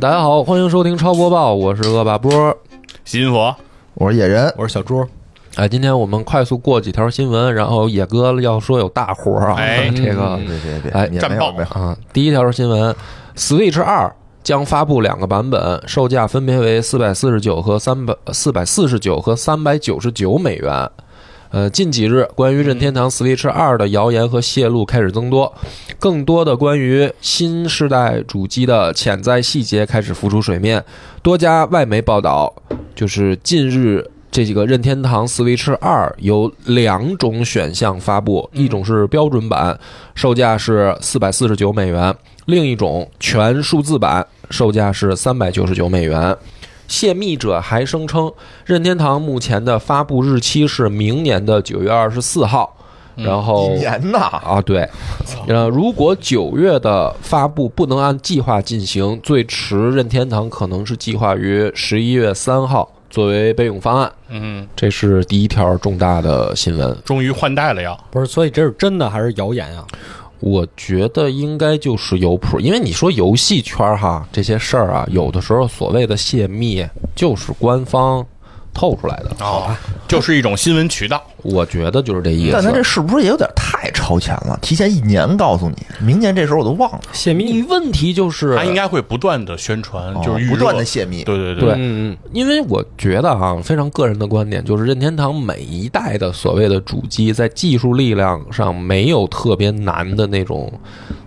大家好，欢迎收听超播报，我是恶霸波。新佛，我是野人，我是小猪。哎，今天我们快速过几条新闻，然后野哥要说有大活儿啊，哎这个别别别，哎也战报没有没有，啊，第一条新闻，Switch 二将发布两个版本，售价分别为四百四十九和三百四百四十九和三百九十九美元。呃，近几日关于任天堂 Switch 二的谣言和泄露开始增多，更多的关于新世代主机的潜在细节开始浮出水面。多家外媒报道，就是近日这几个任天堂 Switch 二有两种选项发布，一种是标准版，售价是四百四十九美元；另一种全数字版，售价是三百九十九美元。泄密者还声称，任天堂目前的发布日期是明年的九月二十四号，然后一年呐，啊，对，呃，如果九月的发布不能按计划进行，最迟任天堂可能是计划于十一月三号作为备用方案。嗯，这是第一条重大的新闻。终于换代了呀。不是，所以这是真的还是谣言啊？我觉得应该就是有谱，因为你说游戏圈哈这些事儿啊，有的时候所谓的泄密就是官方透出来的。哦，就是一种新闻渠道。我觉得就是这意思。但他这是不是也有点太超前了？提前一年告诉你，明年这时候我都忘了，泄密问题就是他应该会不断的宣传，哦就是预热不断的泄密。对对对嗯，因为我觉得啊，非常个人的观点，就是任天堂每一代的所谓的主机，在技术力量上没有特别难的那种，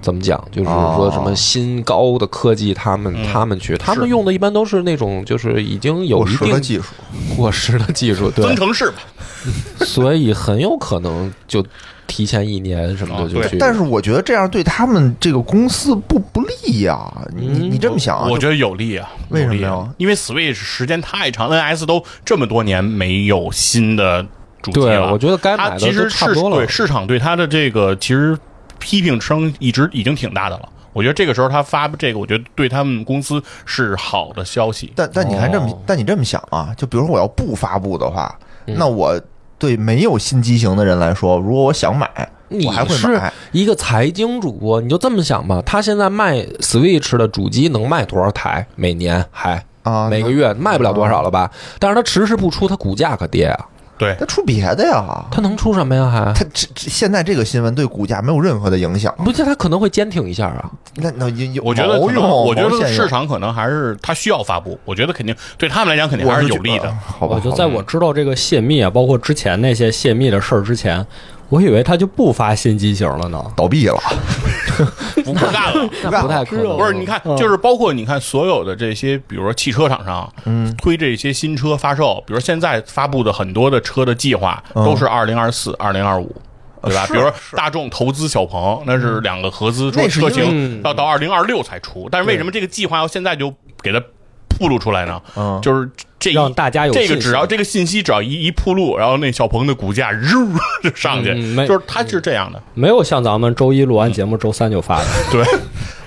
怎么讲？就是说什么新高的科技，他们嗯他们去，他们用的一般都是那种就是已经有过一定技术，过时的技术，对增，程式吧。所以很有可能就提前一年什么的就去。但是我觉得这样对他们这个公司不不利呀。你你你这么想啊？就我觉得有利啊。为什么呀因为 Switch 时间太长，NS 都这么多年没有新的主机对，了。我觉得该买的其实差不多了对。市场对它的这个其实批评声一直已经挺大的了。我觉得这个时候他发这个，我觉得对他们公司是好的消息。但但你看这么哦，但你这么想啊，就比如说我要不发布的话，嗯那我对没有新机型的人来说，如果我想买，你我还会是买。一个财经主播，你就这么想吧，他现在卖 Switch 的主机能卖多少台？每年还啊，每个月卖不了多少了吧？但是他迟迟不出，他股价可跌啊！对，他出别的呀。他能出什么呀？还他这这现在这个新闻对股价没有任何的影响。不是他可能会坚挺一下啊？那那有有我觉得可能，毛用，我觉得市场可能还是他需要发布。我觉得肯定对他们来讲肯定还是有利的。。好吧，我就在我知道这个泄密啊，包括之前那些泄密的事儿之前，我以为他就不发新机型了呢。倒闭了。不 不干了。那不太可能。不是，你看，嗯就是包括你看所有的这些，比如说汽车厂商，嗯，推这些新车发售，比如现在发布的很多的车的计划都是二零二四、二零二五。对吧？比如说大众投资小鹏，那是两个合资，车型要到二零二六才出。但是为什么这个计划要现在就给它铺露出来呢？嗯就是这一让大家有这个只要这个信息只要一一铺露，然后那小鹏的股价日 就上去嗯，就是它是这样的。没有像咱们周一录完节目，周三就发的。对，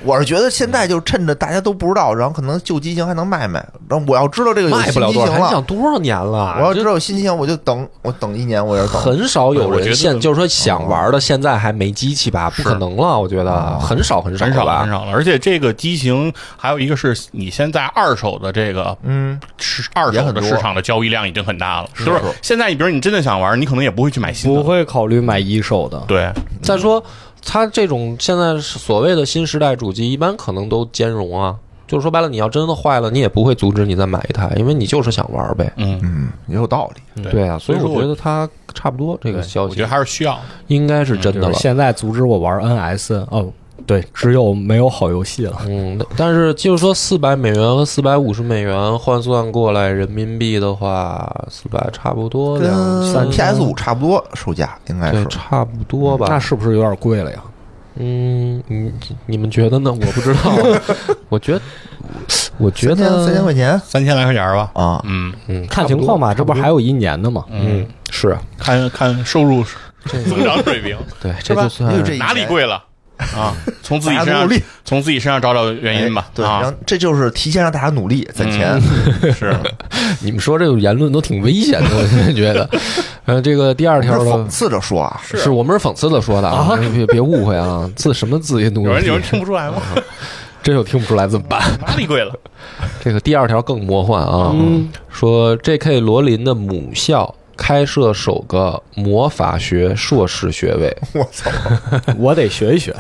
我是觉得现在就趁着大家都不知道，然后可能旧机型还能卖卖。然后我要知道这个有卖新不了多少，还想了，多少年了？我要这知道有新机型，我就等，我等一年，我也等。很少有我觉得人现就是说想玩的，现在还没机器吧？不可能了，我觉得很少很少很少吧很。少了。而且这个机型还有一个是你现在二手的这个嗯，市二手的多市场的交易量已经很大了，是就是现在你比如你真的想玩，你可能也不会去买新的，不会考虑买一手的。对，再说，它这种现在所谓的新时代主机，一般可能都兼容啊。就是说白了，你要真的坏了，你也不会阻止你再买一台，因为你就是想玩呗。嗯，嗯，也有道理。对对啊，所以我觉得它差不多这个消息我觉得还是需要。应该是真的了。就是现在阻止我玩 NS 哦，对，只有没有好游戏了。嗯，但是就是说四百美元和四百五十美元换算过来人民币的话，四百差不多两跟三 PS 五差不多售价，应该对，是。差不多吧。那是不是有点贵了呀？嗯，你你们觉得呢？我不知道，我觉得，我觉得三千块钱？三千来块钱吧，啊，嗯。嗯，看情况吧，这不还有一年的吗？嗯。是。啊看看收入这增长水平。对，这就算哪里贵了啊？从自己身上努力从自己身上找找原因吧哎。对，然啊后，这就是提前让大家努力攒钱。是 你们说这种言论都挺危险的，我现在觉得。呃，这个第二条讽，刺着说啊，是我们是讽刺的说的啊，别别别误会啊，字什么字也努力。有人有人听不出来吗？真有听不出来怎么办？哪里贵了？这个第二条更魔幻啊，嗯说 J.K. 罗琳的母校开设首个魔法学硕士学位。我操，我得学一学。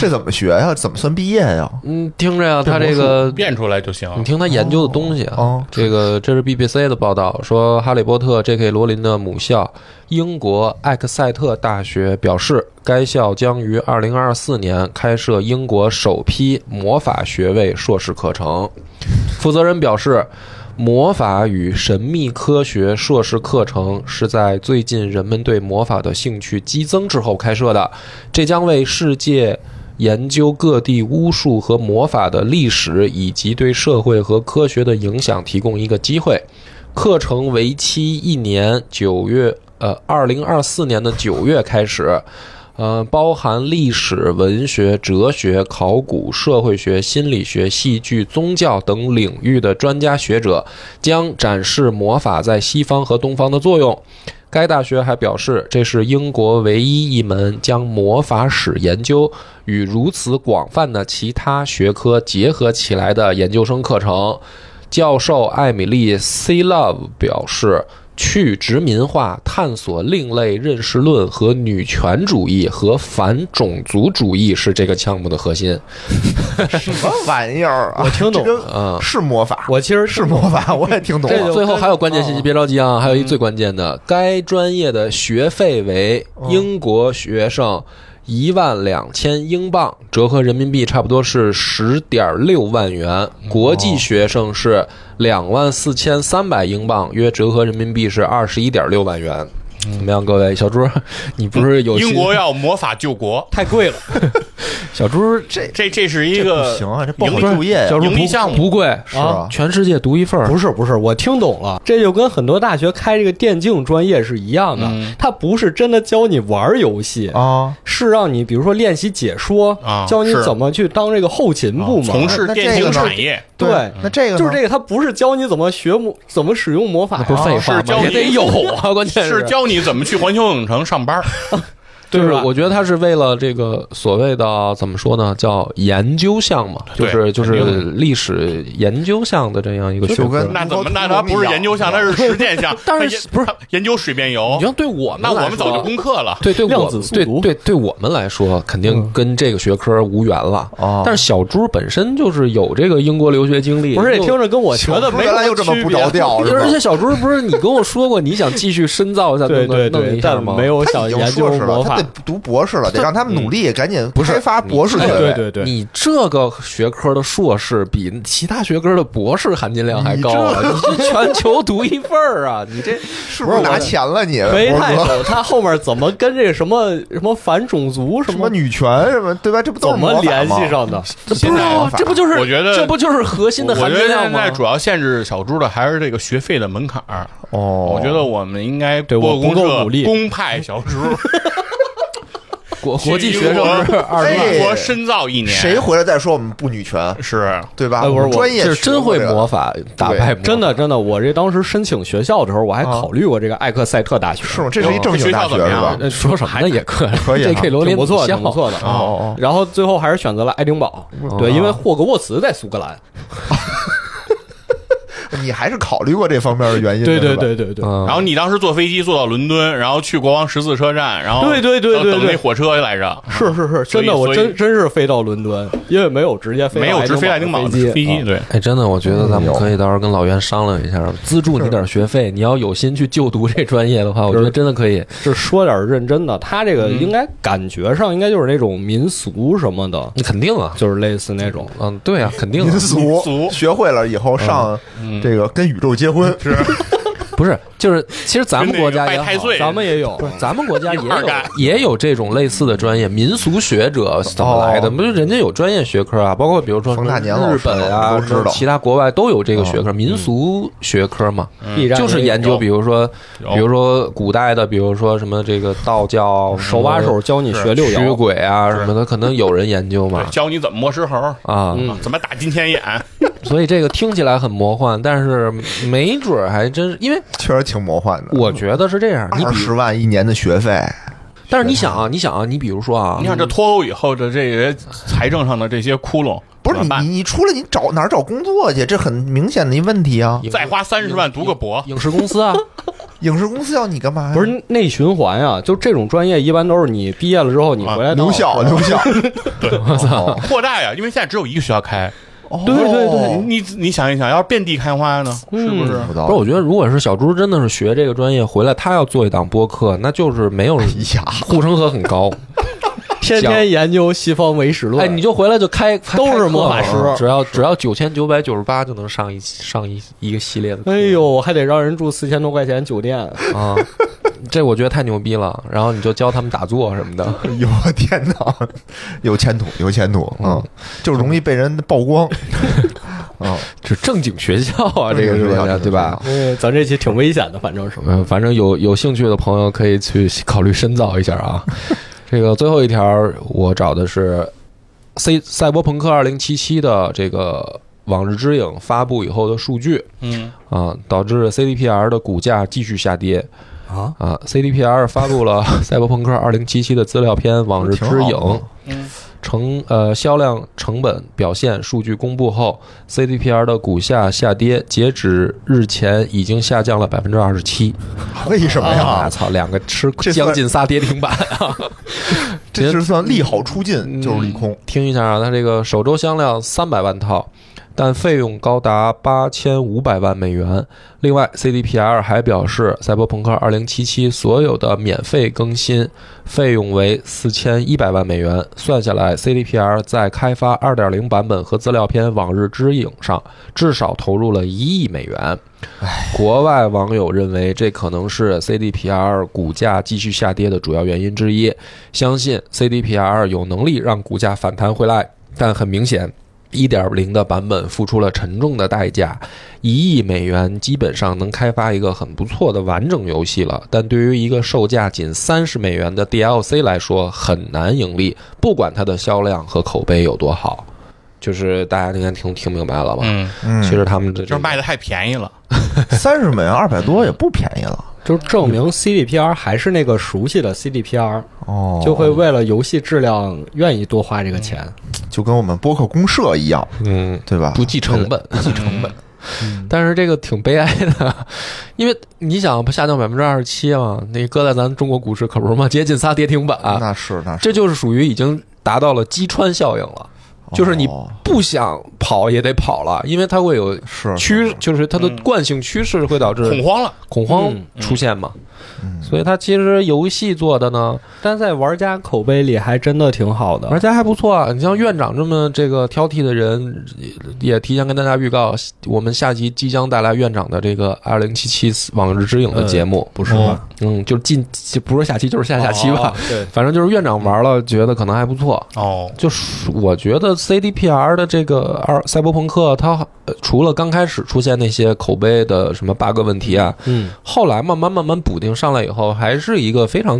这怎么学呀？怎么算毕业呀？嗯，听着呀，他这个变出来就行。你听他研究的东西啊，哦这个这是 BBC 的报道说，哈利波特 J.K. 罗琳的母校英国艾克塞特大学表示，该校将于二零二四年开设英国首批魔法学位硕士课程。负责人表示。魔法与神秘科学硕士课程是在最近人们对魔法的兴趣激增之后开设的，这将为世界研究各地巫术和魔法的历史以及对社会和科学的影响提供一个机会。课程为期一年，九月呃，二零二四年的九月开始。呃，包含历史、文学、哲学、考古、社会学、心理学、戏剧、宗教等领域的专家学者将展示魔法在西方和东方的作用。该大学还表示，这是英国唯一一门将魔法史研究与如此广泛的其他学科结合起来的研究生课程。教授艾米丽 C. Love 表示，去殖民化、探索另类认识论和女权主义和反种族主义是这个项目的核心。什么玩意儿啊？我听懂这个嗯是魔法，我其实 是魔法，我也听懂了。这就最后还有关键信息，别着急啊，还有一最关键的，该专业的学费为英国学生一万两千英镑，折合人民币差不多是十点六万元；国际学生是两万四千三百英镑，约折合人民币是二十一点六万元。怎么样，各位小猪？你不是有英国要魔法救国，太贵了。小猪这这这是一这个不行啊，这不好就业呀小猪不盈利项目不贵是吧？全世界独一份儿。不是不是，我听懂了，这就跟很多大学开这个电竞专业是一样的，嗯它不是真的教你玩游戏，啊，是让你比如说练习解说，啊教你怎么去当这个后勤部门。从事电竞产业，对，那这个个就是这个，它不是教你怎么学魔，怎么使用魔法，不是废话吗？是教你也得有啊，关键是教你怎么去环球影城上班。就是我觉得他是为了这个所谓的怎么说呢，叫研究项嘛，就是就是历史研究项的这样一个学科。那怎么？那他不是研究项，他是实践项。但是研不是研究水变油你？要对我们那我们早就攻克了。对对量我对子对对我们来说，肯定跟这个学科无缘了。哦但是小猪本身就是有这个英国留学经历，不是听着跟我学的没原来又这么不着调，而且小猪不是你跟我说过，你想继续深造一下，对对对，弄一下吗？但没有想研究魔法他得。读博士了，得让他们努力，赶紧不是开发博士学哎位。对对对，你这个学科的硕士比其他学科的博士含金量还高啊！你是全球独一份儿啊！你这 是不是拿钱了你？没太懂他后面怎么跟这个什么什么反种族什什么女权什么，对吧？这不都怎么联系？上的？不知道啊，这不就是我觉得这不就是核心的含金量吗现在？主要限制小猪的还是这个学费的门槛儿。哦，我觉得我们应该对我不播公社够努力公派小猪，国国际学生是二十哎万，国深造一年。谁回来再说我们不女权，是对吧？哎不是我专业是真会魔法打败真的真的，我这当时申请学校的时候，我还考虑过这个艾克塞特大学，是吗？这是一正经大学学校怎么样是吧？呃说什么呢也可以，可以啊这 K 罗琳挺不错挺不错的哦然后最后还是选择了爱丁堡，对，因为霍格沃茨在苏格兰。你还是考虑过这方面的原因的，对对对对对，嗯然后你当时坐飞机坐到伦敦，然后去国王十字车站，然后对对对对对等那火车来着，是是是，真的，我真真是飞到伦敦，因为没有直接飞到没有直飞爱爱丁堡的的飞飞机，啊对。哎，真的，我觉得咱们嗯可以到时候跟老袁商量一下，资助你点学费。你要有心去就读这专业的话，我觉得真的可以。是说点认真的，他这个应该感觉上应该就是那种民俗什么的，你肯定啊，就是类似那种。嗯，对啊，肯定啊民俗俗学会了以后上嗯这个跟宇宙结婚。是。不是，就是其实咱们国家也咱们也有，咱们国家也有也有这种类似的专业，民俗学者怎么来的？哦不是人家有专业学科啊，包括比如说冯大年日本啊，都知道其他国外都有这个学科，民俗学科嘛，必然就是研究，比如说比如说古代的，比如说什么这个道教手把手教你学六驱爻。鬼啊什么的，可能有人研究嘛教你怎么摸石猴，啊，嗯怎么打金钱眼，所以这个听起来很魔幻，但是没准儿还真是，因为确实挺魔幻的。我觉得是这样，二十万一年的学费，但是你想啊，你想啊，你比如说啊，你看这脱欧以后的这些财政上的这些窟窿，不是是你你你出来你找哪儿找工作去？这很明显的一问题啊！影再花三十万读个博，影视公司啊，影视公司要你干嘛呀？不是内循环啊，就这种专业一般都是你毕业了之后你回来留校留校，对 我操，扩大呀，因为现在只有一个学校开。对对对你你想一想，要是遍地开花呢，是不是？不知道不是，我觉得如果是小猪真的是学这个专业回来，他要做一档播客，那就是没有 护城河很高。天天研究西方唯史论，哎，你就回来就开，都是魔法师。只要只要九千九百九十八就能上一上一一个系列的。哎呦，还得让人住四千多块钱酒店，啊，这我觉得太牛逼了。然后你就教他们打坐什么的。哎呦我天哪，有前途有前途，嗯，就容易被人曝光，嗯，这正经学校啊，这个是吧？对吧？嗯，咱这期挺危险的，反正是。嗯，反正有有兴趣的朋友可以去考虑深造一下啊。这个最后一条我找的是《C 赛博朋克二零七七》的这个《往日之影》发布以后的数据嗯，啊，导致 CDPR 的股价继续下跌啊啊。CDPR 发布了《赛博朋克2077》的资料片《往日之影》成呃销量成本表现数据公布后，CDPR 的股价下跌，截止日前已经下降了百分之二十七。为什么啊！呀？操，两个吃这算将近仨跌停板啊！这是算利好出尽，就是利空。听一下啊，它这个首周销量三百万套，但费用高达八千五百万美元。另外，CDPR 还表示，《赛博朋克2077》所有的免费更新费用为四千一百万美元，算下来，CDPR 在开发2.0版本和资料片《往日之影》上至少投入了一亿美元。国外网友认为，这可能是 CDPR 股价继续下跌的主要原因之一。相信 CDPR 有能力让股价反弹回来，但很明显。1.0的版本付出了沉重的代价，一亿美元基本上能开发一个很不错的完整游戏了，但对于一个售价仅三十美元的 DLC 来说很难盈利，不管它的销量和口碑有多好。就是大家应该听听明白了吧？嗯，嗯，其实他们这就是卖的太便宜了。三十美元二百多也不便宜了。就证明 CDPR 还是那个熟悉的 CDPR，哦，就会为了游戏质量愿意多花这个钱。就跟我们播客公社一样，嗯。对吧？不计成本，不计成本。但是这个挺悲哀的，因为你想不下降百分之二十七嘛，那搁在咱中国股市可不是嘛，接近仨跌停板，那是那是，这就是属于已经达到了击穿效应了，就是你哦。不想跑也得跑了，因为它会有是趋，就是它的惯性趋势会导致恐慌了，恐慌嗯。出现嘛，嗯所以它其实游戏做的呢，但在玩家口碑里还真的挺好的。玩家还不错啊。你像院长这么这个挑剔的人，也也提前跟大家预告，我们下集即将带来院长的这个二零七七往日之影的节目，不是吗？嗯，就近就不是下期就是下下期吧哦，对，反正就是院长玩了，觉得可能还不错。哦，就是我觉得 CDPR 的这个二赛博朋克，它呃除了刚开始出现那些口碑的什么 bug 问题啊，嗯，后来慢慢慢慢补丁上来以后，还是一个非常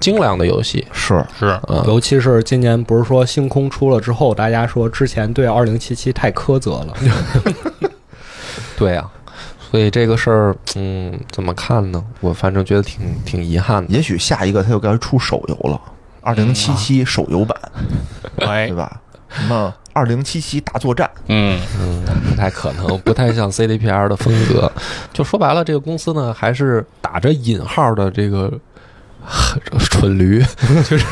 精良的游戏。是是嗯，尤其是今年不是说星空出了之后，大家说之前对二零七七太苛责了。对啊，所以这个事儿，嗯，怎么看呢？我反正觉得挺挺遗憾的。也许下一个他就该出手游了，二零七七手游版，哎对，吧？什么二零七七大作战，嗯，嗯，不太可能，不太像 CDPR 的风格。就说白了，这个公司呢，还是打着引号的这个。蠢驴，就是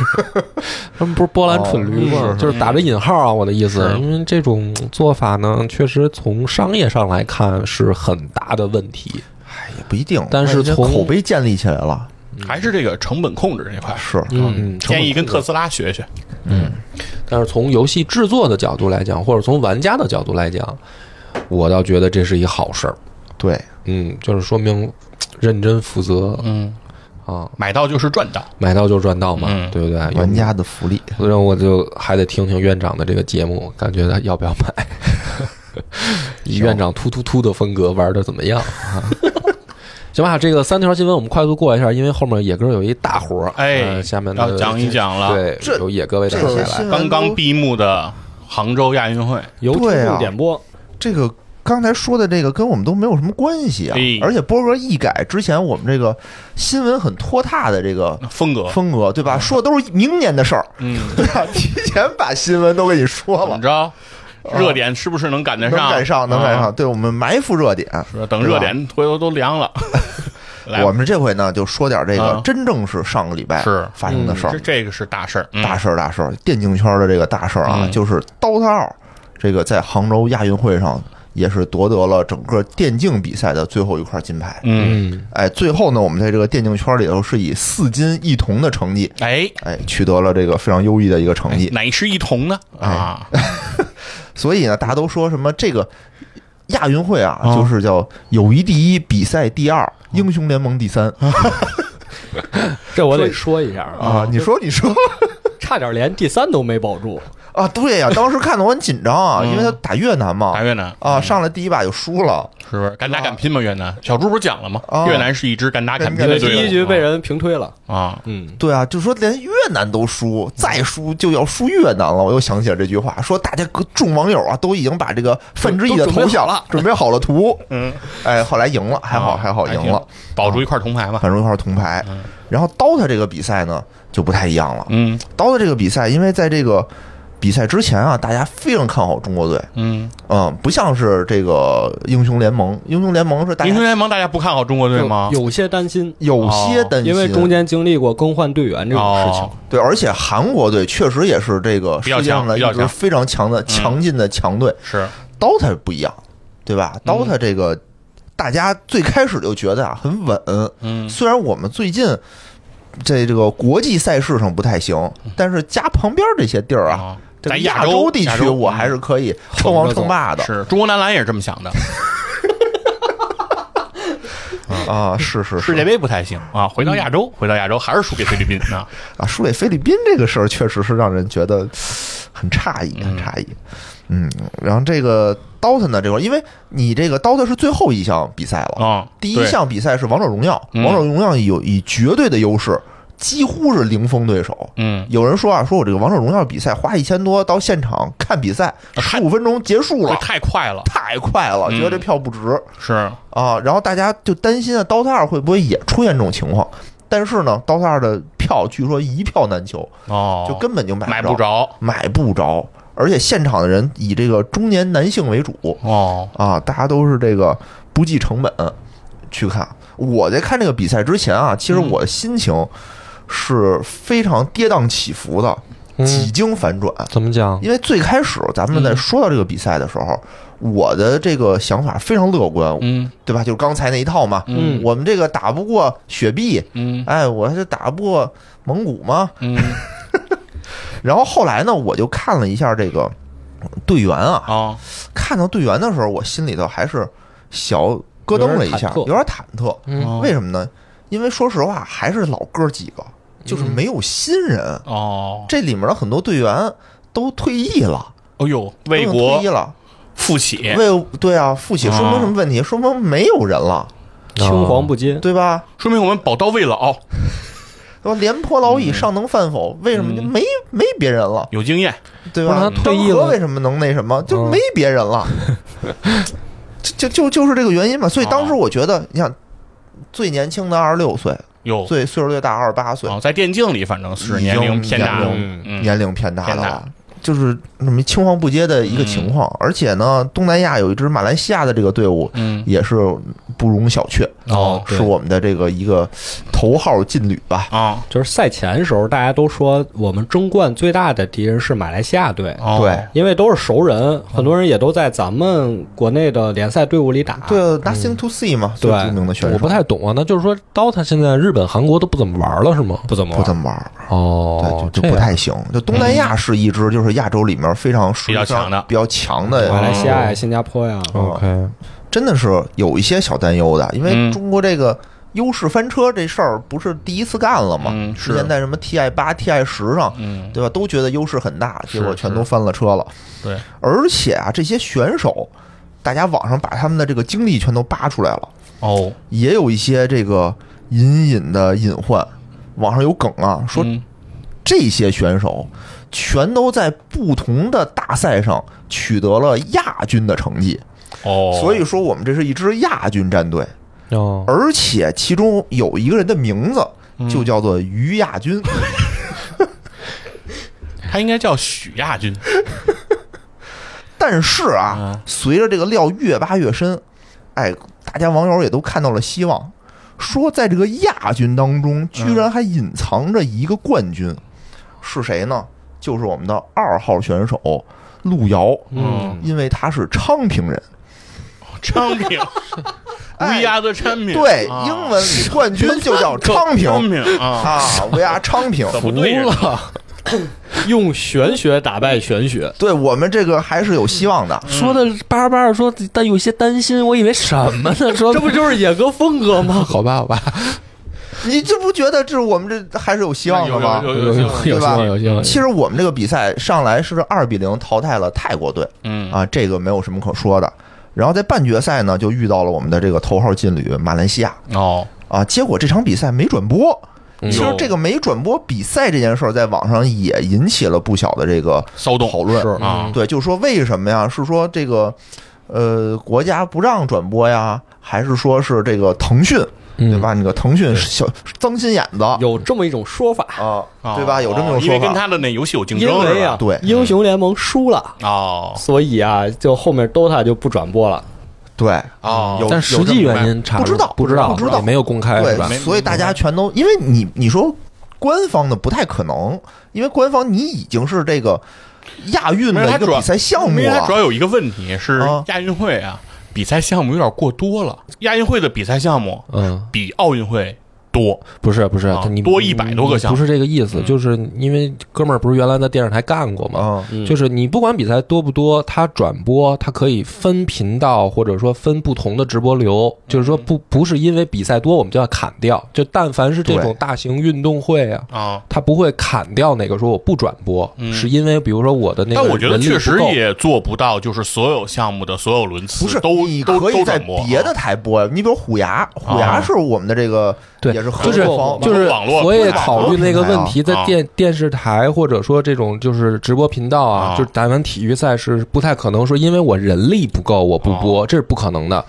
他们不是波兰蠢驴吗？就是打着引号啊，我的意思，因为这种做法呢，确实从商业上来看是很大的问题。哎，也不一定。但是从口碑建立起来了，还是这个成本控制这块，是嗯，嗯，建议跟特，斯拉学学。但是从游戏制作的角度来讲，或者从玩家的角度来讲，我倒觉得这是一好事儿。对，嗯，就是说明认真负责嗯，啊，买到就是赚到。买到就赚到嘛，嗯对不对？玩家的福利。所以我就还得听听院长的这个节目，感觉他要不要买？以 院长突突突的风格玩的怎么样啊？行吧，这个三条新闻我们快速过一下，因为后面野哥有一大活儿，哎呃下面的要讲一讲了。对，这由野哥为大家带来。刚刚闭幕的杭州亚运会，由题对啊点播，这个刚才说的这个跟我们都没有什么关系啊哎，而且波哥一改之前我们这个新闻很拖沓的这个风格，风格，对吧？说的都是明年的事儿，嗯，对吧？提前把新闻都给你说了。怎么，着？热点是不是能赶得上？能赶上，能赶上。啊对我们埋伏热点。是等热点回头都凉了。我们这回呢，就说点这个啊真正是上个礼拜是发生的事儿这，这个是大事儿，嗯大事儿，大事儿，电竞圈的这个大事儿啊，嗯就是《DOTA 二》这个在杭州亚运会上也是夺得了整个电竞比赛的最后一块金牌。嗯，嗯，哎，最后呢，我们在这个电竞圈里头是以四金一铜的成绩，哎，哎，取得了这个非常优异的一个成绩。哪是一铜呢？哎。啊，所以呢，大家都说什么这个亚运会啊，啊。就是叫友谊第一，比赛第二，英雄联盟第三。这我得说一下啊。你说，你说。差点连第三都没保住。啊？对呀、当时看的我很紧张啊，嗯因为他打越南嘛打，越南啊，上来第一把就输了。是不是敢打敢拼嘛？越南小猪不是讲了吗啊？越南是一支敢打敢拼的队伍。第一局被人平推了。啊，嗯，对啊，就说连越南都输，再输就要输越南了。我又想起了这句话，说大家各众网友啊都已经把这个范志毅的头像准备好了图，嗯，哎，后来赢了，还好啊还好赢了，，保住一块铜牌嘛。保住一块铜牌嗯。然后 DOTA 这个比赛呢就不太一样了嗯，DOTA 这个比赛，因为在这个比赛之前啊，大家非常看好中国队，嗯，嗯，不像是这个英雄联盟，英雄联盟是大家英雄联盟大家不看好中国队吗？有些担心，有些担心，因为中间经历过更换队员这种事情。哦。对，而且韩国队确实也是这个比较世界上的强比较强。一支非常强的、强劲的强队。是。DOTA 不一样，对吧？嗯？DOTA 这个大家最开始就觉得啊很稳，嗯。虽然我们最近在这个国际赛事上不太行，但是家旁边这些地儿啊，啊，这个在亚洲地区我还是可以称王称霸的是中国男篮也是这么想的，啊！是是是世界杯不太行啊，回到亚洲，回到亚洲还是输给菲律宾啊。啊，输给菲律宾这个事儿确实是让人觉得很诧异，很诧异。嗯，然后这个 DOTA 呢，这块儿因为你这个 DOTA 是最后一项比赛了，啊，第一项比赛是王者荣耀，嗯王者荣耀有以绝对的优势，几乎是零封对手。嗯，有人说啊，说我这个王者荣耀比赛花一千多到现场看比赛，十五分钟结束了，太快了，太快了，嗯。觉得这票不值。是。啊。然后大家就担心啊，DOTA 二会不会也出现这种情况？但是呢，DOTA 二的票据说一票难求，哦，就根本就买买不不着。买不着，而且现场的人以这个中年男性为主。哦，啊，大家都是这个不计成本去看。我在看这个比赛之前啊，其实嗯。我的心情是非常跌宕起伏的，嗯几经反转。怎么讲？因为最开始咱们在嗯说到这个比赛的时候，我的这个想法非常乐观，嗯对吧？就是刚才那一套嘛，嗯我们这个打不过雪碧，嗯哎，我还是打不过蒙古嘛？嗯 然后后来呢，我就看了一下这个队员啊，啊，看到队员的时候，我心里头还是小咯噔了一下，有有点忐忑。嗯为什么呢？因为说实话，还是老哥几个，就是没有新人。哦，这里面的很多队员都退役了，哎呦，为国退役了，复起，为对啊，复起说明什么问题？说明没有人了，青黄不接，对吧？说明我们宝刀未老，说廉颇老矣，尚能饭否？为什么就嗯没没别人了？有经验，对吧？他退役了为什么能那什么？就嗯没别人了，就就就就是这个原因嘛。所以当时我觉得，你想，最年轻的二十六岁，有最岁数最大二十八岁，哦，在电竞里反正是年龄偏大年龄偏大了。就是什么青黄不接的一个情况，而且呢，东南亚有一支马来西亚的这个队伍嗯，也是不容小觑，哦是我们的这个一个头号劲旅吧。啊，就是赛前的时候，大家都说我们争冠最大的敌人是马来西亚队，哦。对。因为都是熟人，很多人也都在咱们国内的联赛队伍里打。对，Nothing to see 嘛，最对著名的选手，我不太懂啊，那就是说，DOTA 现在日本、韩国都不怎么玩了是吗？不怎么玩不怎么玩，哦对，，就就不太行。就东南亚是一支就是亚洲里面非常比较强的。比较强的马来西亚呀、哦新加坡呀，OK，真的是有一些小担忧的，因为嗯。中国这个优势翻车这事儿不是第一次干了吗？嗯是。之前在什么 TI 八、TI 十上，嗯，对吧？都觉得优势很大，结果全都翻了车了。对，而且啊，这些选手，大家网上把他们的这个经历全都扒出来了，哦，也有一些这个隐隐的隐患。网上有梗啊，说嗯。这些选手全都在不同的大赛上取得了亚军的成绩，哦，所以说我们这是一支亚军战队，哦，而且其中有一个人的名字嗯。就叫做于亚军，他应该叫许亚军，但是啊嗯，随着这个料越挖越深，哎，大家网友也都看到了希望，说在这个亚军当中，居然还隐藏着一个冠军，是谁呢？就是我们的二号选手路遥，嗯，因为他是昌平人。昌平。哎，We are the champion，对，啊。英文里冠军就叫 昌平。啊，啊，We are 昌平。怎么对了，用玄学打败玄学，对我们这个还是有希望的。说的巴巴的说，但有些担心，我以为什么呢？说这不就是野哥风格吗？好吧，好吧，你这不觉得这我们这还是有希望的吗？有有有有希望，有希望。其实我们这个比赛上来是二比零淘汰了泰国队嗯啊，这个没有什么可说的。然后在半决赛呢，就遇到了我们的这个头号劲旅马来西亚哦，啊，结果这场比赛没转播。嗯其实这个没转播比赛这件事儿，在网上也引起了不小的这个骚动讨论。是啊，对，就是说为什么呀？是说这个呃国家不让转播呀，还是说是这个腾讯对吧？那个腾讯小脏心眼子有这么一种说法，啊，哦对吧？有这么一种说法因为跟。他的那游戏有竞因争，啊？，对英雄联盟输了，哦所以啊，就后面 DOTA 就不转播了。对，哦，有但实际原因查不知道不知道，不知道也没有公开是吧对，？所以大家全都因为你你说官方的不太可能，因为官方你已经是这个亚运的一个比赛项目啊因为它主。要有一个问题是啊亚运会啊，比赛项目有点过多了。亚运会的比赛项目嗯，比奥运会多，不是不是啊，你多一百多个项目。不是这个意思，嗯。就是因为哥们儿不是原来在电视台干过吗？就是你不管比赛多不多，它转播它可以分频道或者说分不同的直播流，就是说不不是因为比赛多我们就要砍掉，就但凡是这种大型运动会啊，啊。它不会砍掉哪个说我不转播，嗯是因为比如说我的那个但我觉得确实也做不到，就是所有项目的所有轮次不是，都都你可以在别的台播呀。你比如虎牙，虎牙是我们的这个对也是合就是作方，就是网络我也考虑那个问题，在啊电电视台或者说这种就是直播频道啊，啊就是台湾体育赛是不太可能说因为我人力不够我不播，这是不可能的。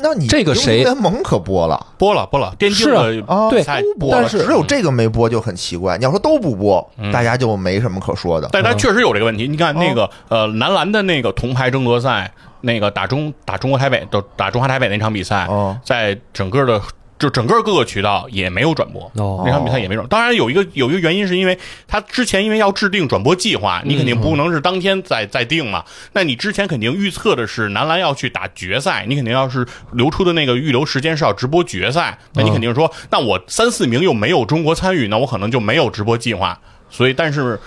那你这个谁联盟可播了播了播了，电竞是啊的啊，对都播了，但是只有这个没播就很奇怪。你要说都不播，嗯大家就没什么可说的。但他确实有这个问题。你看那个哦呃，男篮的那个铜牌争夺赛，那个打中打中国台北都打中华台北那场比赛，哦在整个的就整个各个渠道也没有转播。哦那场比赛也没转。当然有一个有一个原因，是因为他之前因为要制定转播计划，你肯定不能是当天再再定嘛。那你之前肯定预测的是男篮要去打决赛，你肯定要是留出的那个预留时间是要直播决赛，那你肯定说，那我三四名又没有中国参与，那我可能就没有直播计划。所以，但是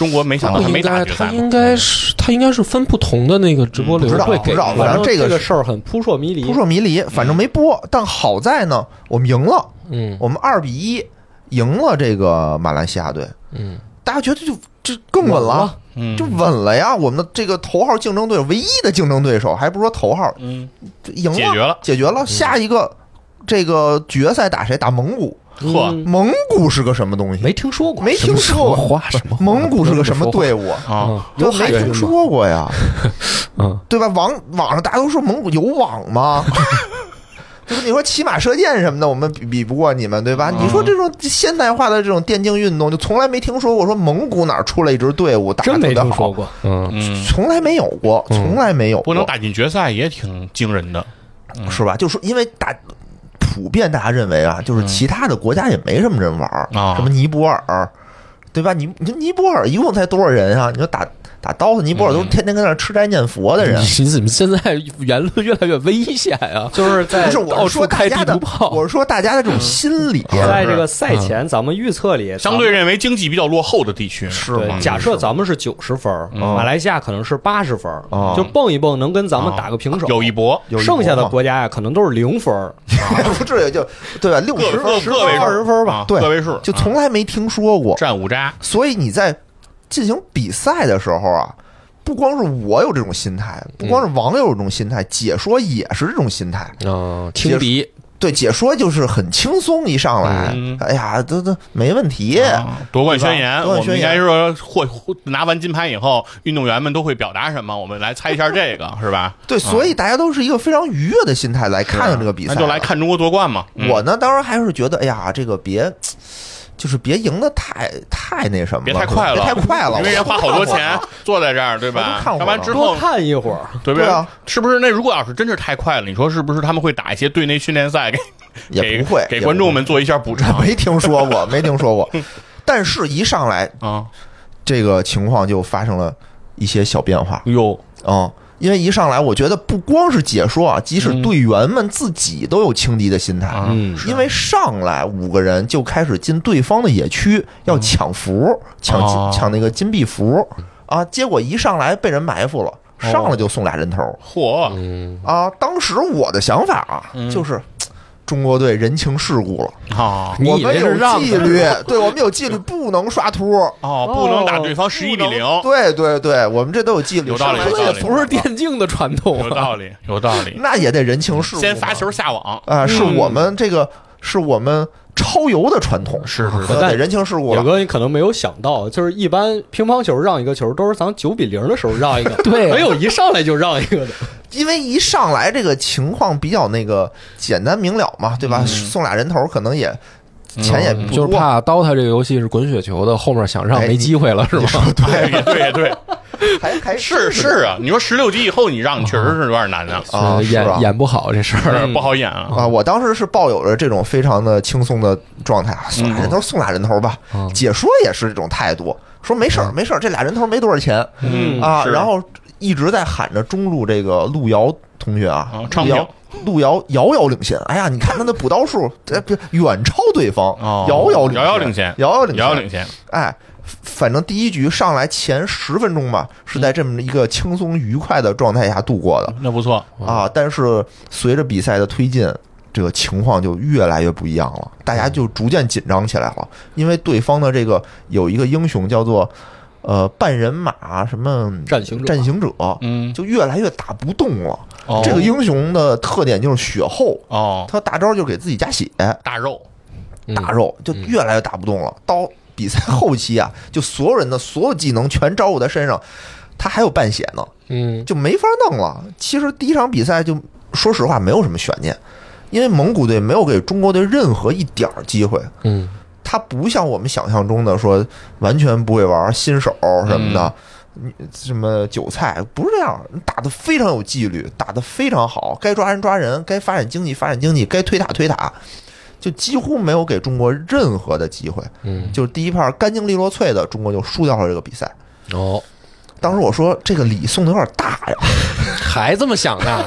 中国没想到他没应该，打决赛，他应该是他应该是分不同的那个直播流不知道会给不知道反正这个事儿很扑朔迷离。扑朔迷离，反正没播。但好在呢，我们赢了，嗯我们二比一赢了这个马来西亚队。嗯，大家觉得就这更稳了，嗯就稳了呀！我们的这个头号竞争对手，唯一的竞争对手，还不是说头号，嗯，就赢了，解决了解决了。下一个这个决赛打谁？打蒙古。呵嗯蒙古是个什么东西？没听说过，没听说过。话什么蒙古是个什么队伍？啊，就没听说过呀，嗯，对吧？网网上大家都说蒙古有网吗？就是你说骑马射箭什么的，我们比比不过你们，对吧？嗯你说这种现代化的这种电竞运动，就从来没听说过说蒙古哪儿出来一支队伍打的好听说，过。嗯嗯，从来没有过，嗯从来没有过，不能打进决赛也挺惊人的。是吧？就是因为大普遍大家认为啊，就是其他的国家也没什么人玩什么尼泊尔，对吧？你你尼泊尔一共才多少人啊？你说打打刀子，尼泊尔都是天天跟那儿吃斋念佛的人。你怎么现在言论越来越危险啊？就是在不是，我说大家的我是说大家的这种心理，在这个赛前，咱们预测里相对认为经济比较落后的地区，是吗对，？假设咱们是九十分马来西亚可能是八十分就蹦一蹦能跟咱们打个平手。有一搏，剩下的国家呀，可能都是零分儿，不至于就对吧？六十分个位数二十分吧啊对个位数就从来没听说过。战五渣，所以你在进行比赛的时候啊，不光是我有这种心态，不光是网友有这种心态，解说也是这种心态。嗯，听敌，对，解说就是很轻松，一上来，嗯哎呀，都都没问题。啊夺冠宣言，夺冠我们应该宣言说获获拿完金牌以后，运动员们都会表达什么？我们来猜一下这个，是吧？对，所以大家都是一个非常愉悦的心态来看这个比赛。那就来。看中国夺冠嘛。嗯我呢，当然还是觉得，哎呀，这个别就是别赢的太太那什么了，别太快了，别太快了，因为人花好多钱 坐在这儿，对吧？看看完之多后，看一会儿，对不对啊？是不是？那如果要是真是太快了，你说是不是他们会打一些队内训练赛给给也不会给观众们做一下补偿没听说过，没听说过。但是，一上来啊？这个情况就发生了一些小变化哟，啊、因为一上来，我觉得不光是解说啊，即使嗯队员们自己都有轻敌的心态。啊。嗯因为上来五个人就开始进对方的野区，要抢符、抢金哦。抢那个金币符啊，结果一上来被人埋伏了，上来就送俩人头。嚯，嗯，啊！当时我的想法啊，嗯。就是中国队人情世故了，啊我们有纪律，对我们有纪律，不能刷图。哦，不能打对方十一比零，对对对，我们这都有纪律，有道理有道理不是电竞的传统啊。有道理，有道理。那也得人情世故。先发球下网，啊，是嗯我们这个是我们超游的传统，是是是可得人情世故了。野哥，你可能没有想到，就是一般乒乓球让一个球都是咱九比零的时候让一个，对啊没有一上来就让一个的。因为一上来这个情况比较那个简单明了嘛，对吧？嗯送俩人头可能也钱也不多，就是怕 DOTA 这个游戏是滚雪球的，后面想让哎没机会了，是吗？对对对，还还是是啊。你说十六级以后你让，你确实是有点难的，啊，演演不好这事儿。是不好演啊。啊，我当时是抱有着这种非常的轻松的状态，啊送俩人头送俩人头吧。嗯解说也是这种态度，说没事儿没事儿，这俩人头没多少钱嗯啊，然后一直在喊着中路这个路遥同学啊路遥路遥遥遥领先。哎呀，你看他的补刀数，远超对方，哦遥遥遥遥领先遥遥领遥遥领先，哎，反正第一局上来前十分钟吧，是在这么一个轻松愉快的状态下度过的那不错。啊。但是随着比赛的推进，这个情况就越来越不一样了，大家就逐渐紧张起来了，因为对方的这个有一个英雄叫做呃半人马什么战行者战行者，嗯，就越来越打不动了。哦这个英雄的特点就是血厚，哦，他大招就给自己加血，大肉，嗯大肉就越来越打不动了。到比赛后期啊，就所有人的所有技能全招呼在身上，他还有半血呢，嗯，就没法弄了。其实第一场比赛就说实话没有什么悬念，因为蒙古队没有给中国队任何一点儿机会。嗯，他不像我们想象中的说完全不会玩新手什么的，你什么韭菜不是这样，打得非常有纪律，打得非常好，该抓人抓人，该发展经济发展经济，该推塔推塔，就几乎没有给中国任何的机会。嗯，就是第一盘干净利落脆的，中国就输掉了这个比赛。哦，当时我说这个礼送的有点大呀，还这么想呢？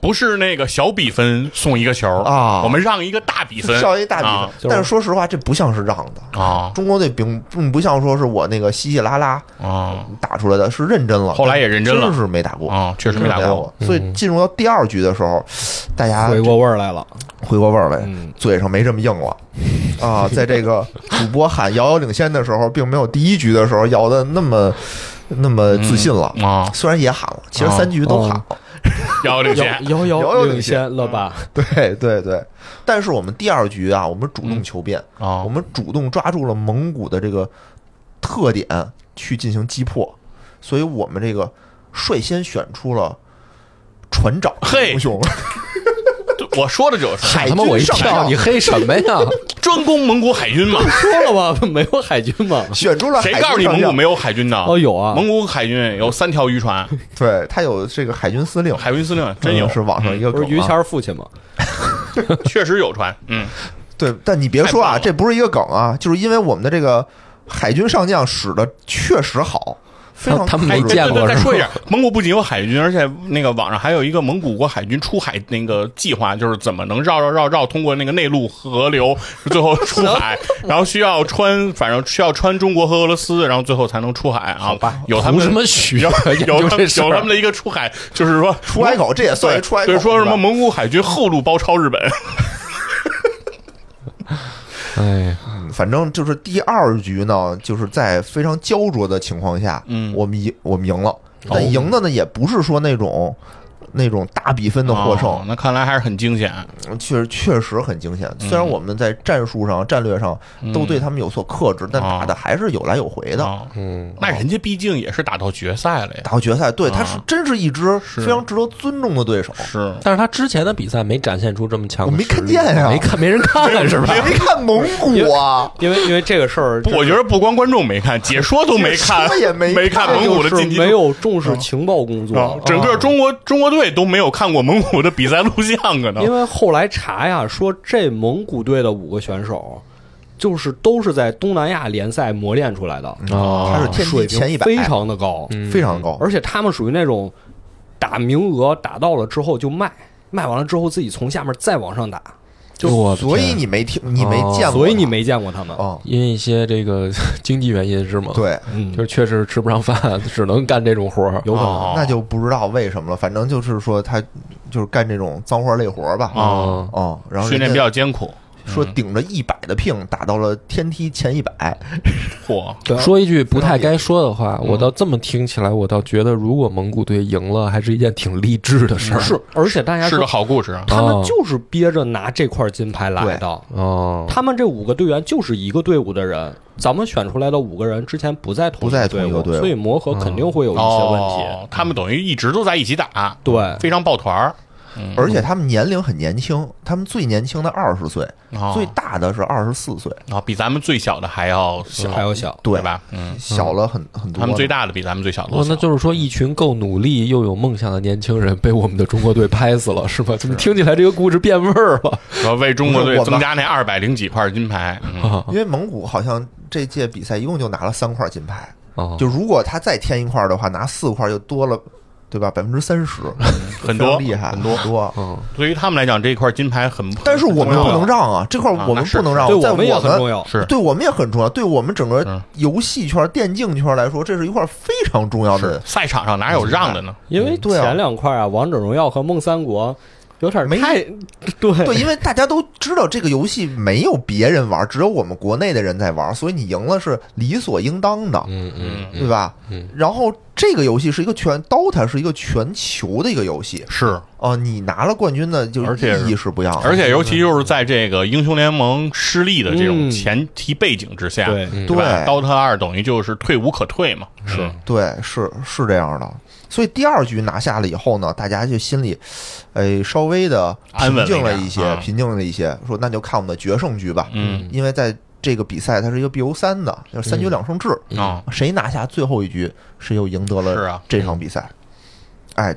不是那个小比分送一个球啊。我们让一个大比分，笑一大比分。啊。但是说实话，这不像是让的。啊。中国队并并不像说是我那个稀稀拉拉啊。打出来的，是认真了。后来也认真了。真是没打过。啊！确实没打过，所以进入到第二局的时候，大家回过味儿来了，回过味儿来，嗯。嘴上没这么硬了。啊。在这个主播喊遥遥领先的时候，并没有第一局的时候摇的那么那么自信了。啊，虽然也喊了，其实三局都喊了，遥遥领遥先，遥遥遥领遥领先了吧？对对对。但是我们第二局啊，我们主动求变，啊我们主动抓住了蒙古的这个特点去进行击破，所以我们这个率先选出了船长嘿英雄，我说的就是海他妈我一跳，你黑什么呀？专攻蒙古海军嘛，说了吗？没有海军吗？选出了谁告诉你蒙古没有海军的？哦，有啊，蒙古海军有三条渔船，对他有这个海军司令，海军司令真有嗯，是网上一个梗、不是于谦父亲吗？确实有船，嗯，对，但你别说啊，这不是一个梗啊，就是因为我们的这个海军上将使的确实好，非常他们没见过对对对再说一下，蒙古不仅有海军，而且那个网上还有一个蒙古国海军出海那个计划，就是怎么能绕绕绕绕通过那个内陆河流，最后出海，然后需要穿，反正需要穿中国和俄罗斯，然后最后才能出海啊。有他们什么需要有有他们的一个出海，就是说出海口，这也算出海口。对，说什么蒙古海军后路包抄日本，哎，嗯反正就是第二局呢，就是在非常焦灼的情况下，嗯我们赢，我们赢了。但赢的呢，也不是说那种那种大比分的获胜，哦那看来还是很惊险。确实确实很惊险。虽然我们在战术上、战略上都对他们有所克制，但打的还是有来有回的。啊，嗯，那人家毕竟也是打到决赛了呀。打到决赛，对，他是啊。真是一支非常值得尊重的对手。是，但是他之前的比赛没展现出这么强的我没看见呀。没看，没人看是吧？没看蒙古啊，因为因为这个事儿，我觉得不光观众没看，解说都没看也没没看看蒙古的就是晋级没有重视情报工作啊，整个中国中国队都没有看过蒙古的比赛录像可能。因。为后来查呀，说这蒙古队的五个选手，就是都是在东南亚联赛磨练出来的，哦他是天水前一百，非常的高，嗯。非常高。而且他们属于那种打名额打到了之后就卖，卖完了之后自己从下面再往上打，就所以你没听，你没哦见过他，所以你没见过他们。哦，因为一些这个 经济原因是吗？，对，嗯就是确实吃不上饭，只能干这种活儿。有可能。哦那就不知道为什么了。反正就是说他就是干这种脏活累活吧。哦哦，然后训练比较艰苦，说顶着一百的聘打到了天梯前一百，�嚯！说一句不太该说的话，我倒这么听起来，我倒觉得如果蒙古队赢了，还是一件挺励志的事儿。是，而且大家是个好故事啊。他们哦就是憋着拿这块金牌来的。哦，他们这五个队员就是一个队伍的人，咱们选出来的五个人之前不在同不在队同一个队伍所以磨合肯定会有一些问题。哦，他们等于一直都在一起打，对，非常抱团儿。而且他们年龄很年轻，他们最年轻的二十岁，哦最大的是二十四岁，啊，比咱们最小的还要小，还要小，对对吧？嗯，小了很很多。他们最大的比咱们最小的都哦，那就是说，一群够努力又有梦想的年轻人被我们的中国队拍死了，是吧？怎么听起来这个故事变味儿了？要为中国队增加那二百零几块金牌。因为蒙古好像这届比赛一共就拿了三块金牌，啊！就如果他再添一块的话，拿四块就多了，对吧？百分之三十，很多厉害，很多很多。嗯，对于他们来讲，这一块金牌很，但是我们不能让，啊，这块我们不能让，在对我们也很重们要。是对我们也很重要，对我们整个嗯游戏圈、电竞圈来说，这是一块非常重要是的。赛场上哪有让的呢？因为前两块啊，王者荣耀和梦三国有点没太对对，因为大家都知道这个游戏没有别人玩，只有我们国内的人在玩，所以你赢了是理所应当的，嗯嗯对吧？嗯然后这个游戏是一个全 DOTA 是一个全球的一个游戏是，哦、你拿了冠军的就而且意义是不一样的，而且尤其就是在这个英雄联盟失利的这种嗯前提背景之下，对嗯对吧对？DOTA 二等于就是退无可退嘛，是对，是是这样的。所以第二局拿下了以后呢，大家就心里，哎，稍微的安稳平静了了一些，啊平静了一些。说那就看我们的决胜局吧，嗯因为在这个比赛它是一个 BO 三的，就是三局两胜制，啊，谁拿下最后一局，谁就赢得了这场比赛。哎，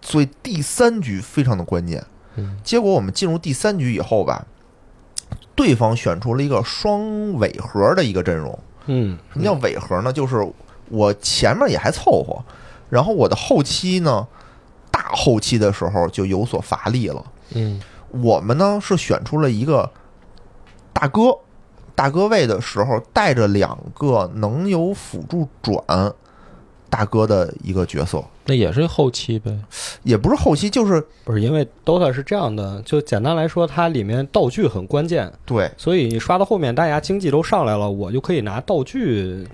所以第三局非常的关键。嗯结果我们进入第三局以后吧，对方选出了一个双尾盒的一个阵容。嗯，什么叫尾盒呢？就是我前面也还凑合，然后我的后期呢，大后期的时候就有所乏力了。嗯我们呢是选出了一个大哥，大哥位的时候带着两个能有辅助转大哥的一个角色，那也是后期呗。也不是后期，就是不是因为 DOTA 是这样的，就简单来说，它里面道具很关键，对所以你刷到后面，大家经济都上来了，我就可以拿道具，